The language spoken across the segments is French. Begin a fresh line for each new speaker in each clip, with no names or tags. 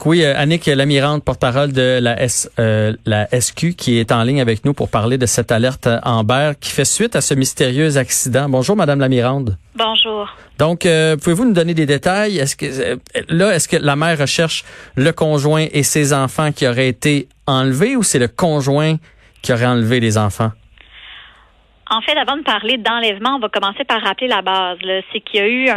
Donc oui, euh, Annick Lamirante, porte-parole de la, S, euh, la SQ, qui est en ligne avec nous pour parler de cette alerte Amber qui fait suite à ce mystérieux accident. Bonjour, Madame Lamirande.
Bonjour.
Donc, euh, pouvez-vous nous donner des détails? Est-ce que euh, là, est-ce que la mère recherche le conjoint et ses enfants qui auraient été enlevés ou c'est le conjoint qui aurait enlevé les enfants?
En fait, avant de parler d'enlèvement, on va commencer par rappeler la base. C'est qu'il y a eu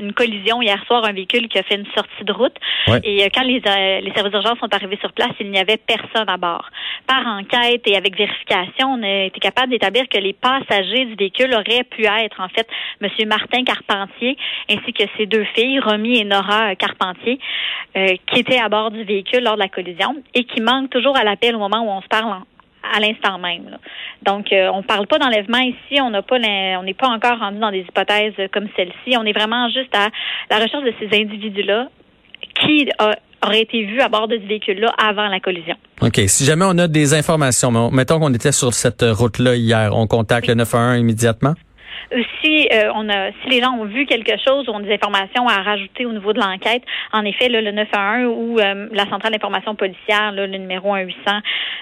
une collision hier soir, un véhicule qui a fait une sortie de route. Et euh, quand les, euh, les services d'urgence sont arrivés sur place, il n'y avait personne à bord. Par enquête et avec vérification, on a été capable d'établir que les passagers du véhicule auraient pu être, en fait, M. Martin Carpentier ainsi que ses deux filles, Romy et Nora Carpentier, euh, qui étaient à bord du véhicule lors de la collision et qui manquent toujours à l'appel au moment où on se parle en, à l'instant même. Donc, euh, on ne parle pas d'enlèvement ici. On n'a pas, on n'est pas encore rendu dans des hypothèses comme celle-ci. On est vraiment juste à la recherche de ces individus-là qui auraient été vus à bord de ce véhicule-là avant la collision.
OK. Si jamais on a des informations, mettons qu'on était sur cette route-là hier, on contacte le 911 immédiatement?
Si euh, on a, si les gens ont vu quelque chose ou ont des informations à rajouter au niveau de l'enquête, en effet, le 911 ou euh, la centrale d'information policière, le numéro 1 800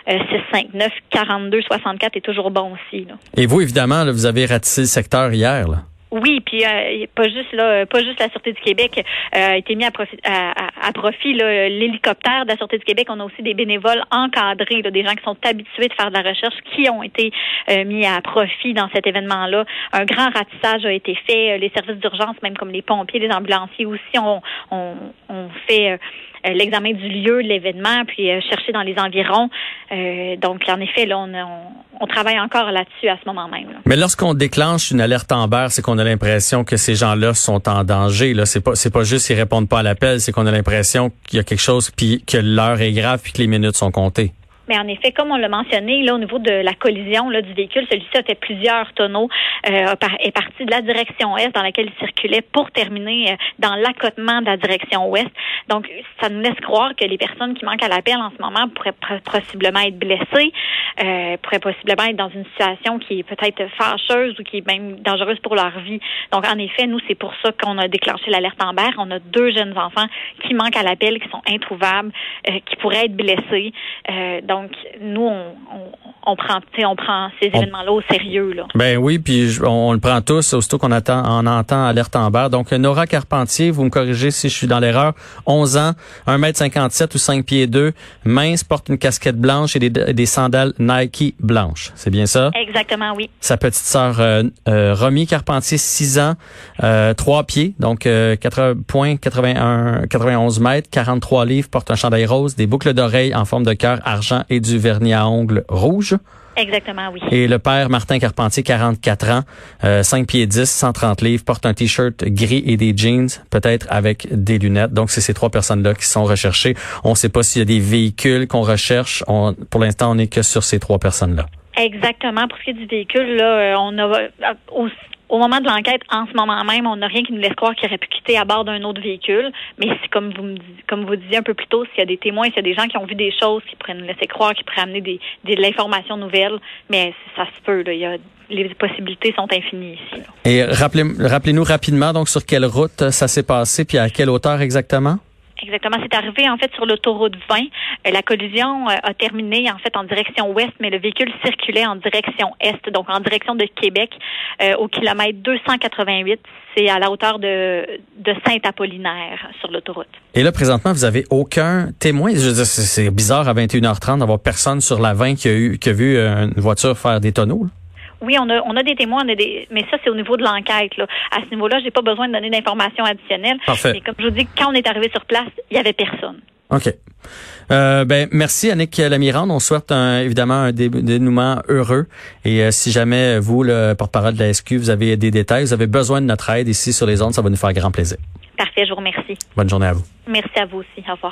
659 42 64 est toujours bon aussi.
Et vous, évidemment, vous avez ratissé le secteur hier. Là.
Oui, puis euh, pas juste là, pas juste la Sûreté du Québec euh, a été mis à profit, à, profit l'hélicoptère de la Sûreté du Québec. On a aussi des bénévoles encadrés, là, des gens qui sont habitués de faire de la recherche, qui ont été euh, mis à profit dans cet événement-là. Un grand ratissage a été fait. Les services d'urgence, même comme les pompiers, les ambulanciers aussi, ont, ont, ont fait euh, l'examen du lieu l'événement, puis euh, chercher dans les environs. Euh, donc, en effet, là, on, travaille encore là-dessus à ce moment même.
Mais lorsqu'on déclenche une alerte Amber, c'est qu'on a l'impression que ces gens-là sont en danger. Là, c'est pas, c'est pas juste qu'ils répondent pas à l'appel, c'est qu'on a l'impression qu'il y a quelque chose, puis que l'heure est grave, puis que les minutes sont comptées.
Mais en effet, comme on l'a mentionné, là, au niveau de la collision là, du véhicule, celui-ci a fait plusieurs tonneaux, euh, est parti de la direction est dans laquelle il circulait pour terminer euh, dans l'accotement de la direction ouest. Donc, ça nous laisse croire que les personnes qui manquent à l'appel en ce moment pourraient possiblement être blessées, euh, pourraient possiblement être dans une situation qui est peut-être fâcheuse ou qui est même dangereuse pour leur vie. Donc, en effet, nous, c'est pour ça qu'on a déclenché l'alerte en Amber. On a deux jeunes enfants qui manquent à l'appel, qui sont introuvables, euh, qui pourraient être blessés. Euh, nous, on, on, prend, on prend ces événements-là au sérieux. Là.
Ben oui, puis on, le prend tous, aussitôt qu'on attend, on entend alerte en barre. Donc, Nora Carpentier, vous me corrigez si je suis dans l'erreur, 11 ans, 1m57 ou 5 pieds 2, mince, porte une casquette blanche et des, des sandales Nike blanches. C'est bien ça?
Exactement, oui.
Sa petite sœur euh, euh Romy Carpentier, 6 ans, euh, 3 pieds, donc euh, 4 points, 81, 91 mètres, 43 livres, porte un chandail rose, des boucles d'oreilles en forme de cœur argent et du vernis à ongles rouge.
Exactement, oui.
Et le père Martin Carpentier, 44 ans, euh, 5 pieds 10, 130 livres, porte un t-shirt gris et des jeans, peut-être avec des lunettes. Donc, c'est ces trois personnes-là qui sont recherchées. On ne sait pas s'il y a des véhicules qu'on recherche. On, pour l'instant, on n'est que sur ces trois personnes-là.
Exactement. Pour ce qui est du véhicule, là, euh, on a euh, au moment de l'enquête, en ce moment même, on n'a rien qui nous laisse croire qu'il aurait pu quitter à bord d'un autre véhicule. Mais c'est comme vous me comme vous disiez un peu plus tôt, s'il y a des témoins, s'il y a des gens qui ont vu des choses qui pourraient nous laisser croire, qui pourraient amener des, de l'information nouvelle, mais ça se peut. Il y a, les possibilités sont infinies ici.
Et rappelez, rappelez-nous rapidement donc sur quelle route ça s'est passé, puis à quelle hauteur exactement?
Exactement. C'est arrivé en fait sur l'autoroute 20. Euh, la collision euh, a terminé en fait en direction ouest, mais le véhicule circulait en direction est, donc en direction de Québec, euh, au kilomètre 288. C'est à la hauteur de, de Saint-Apollinaire sur l'autoroute.
Et là, présentement, vous avez aucun témoin? c'est bizarre à 21h30 d'avoir personne sur la 20 qui a eu qui a vu une voiture faire des tonneaux.
Oui, on a, on a des témoins, on a des, mais ça, c'est au niveau de l'enquête. À ce niveau-là, j'ai pas besoin de donner d'informations additionnelles.
Parfait.
Mais comme je vous dis, quand on est arrivé sur place, il y avait personne.
OK. Euh, ben merci Annick Lamirande. On souhaite évidemment un dénouement heureux. Et euh, si jamais vous, le porte-parole de la SQ, vous avez des détails, vous avez besoin de notre aide ici sur les ondes, ça va nous faire grand plaisir.
Parfait, je vous remercie.
Bonne journée à vous.
Merci à vous aussi. Au revoir.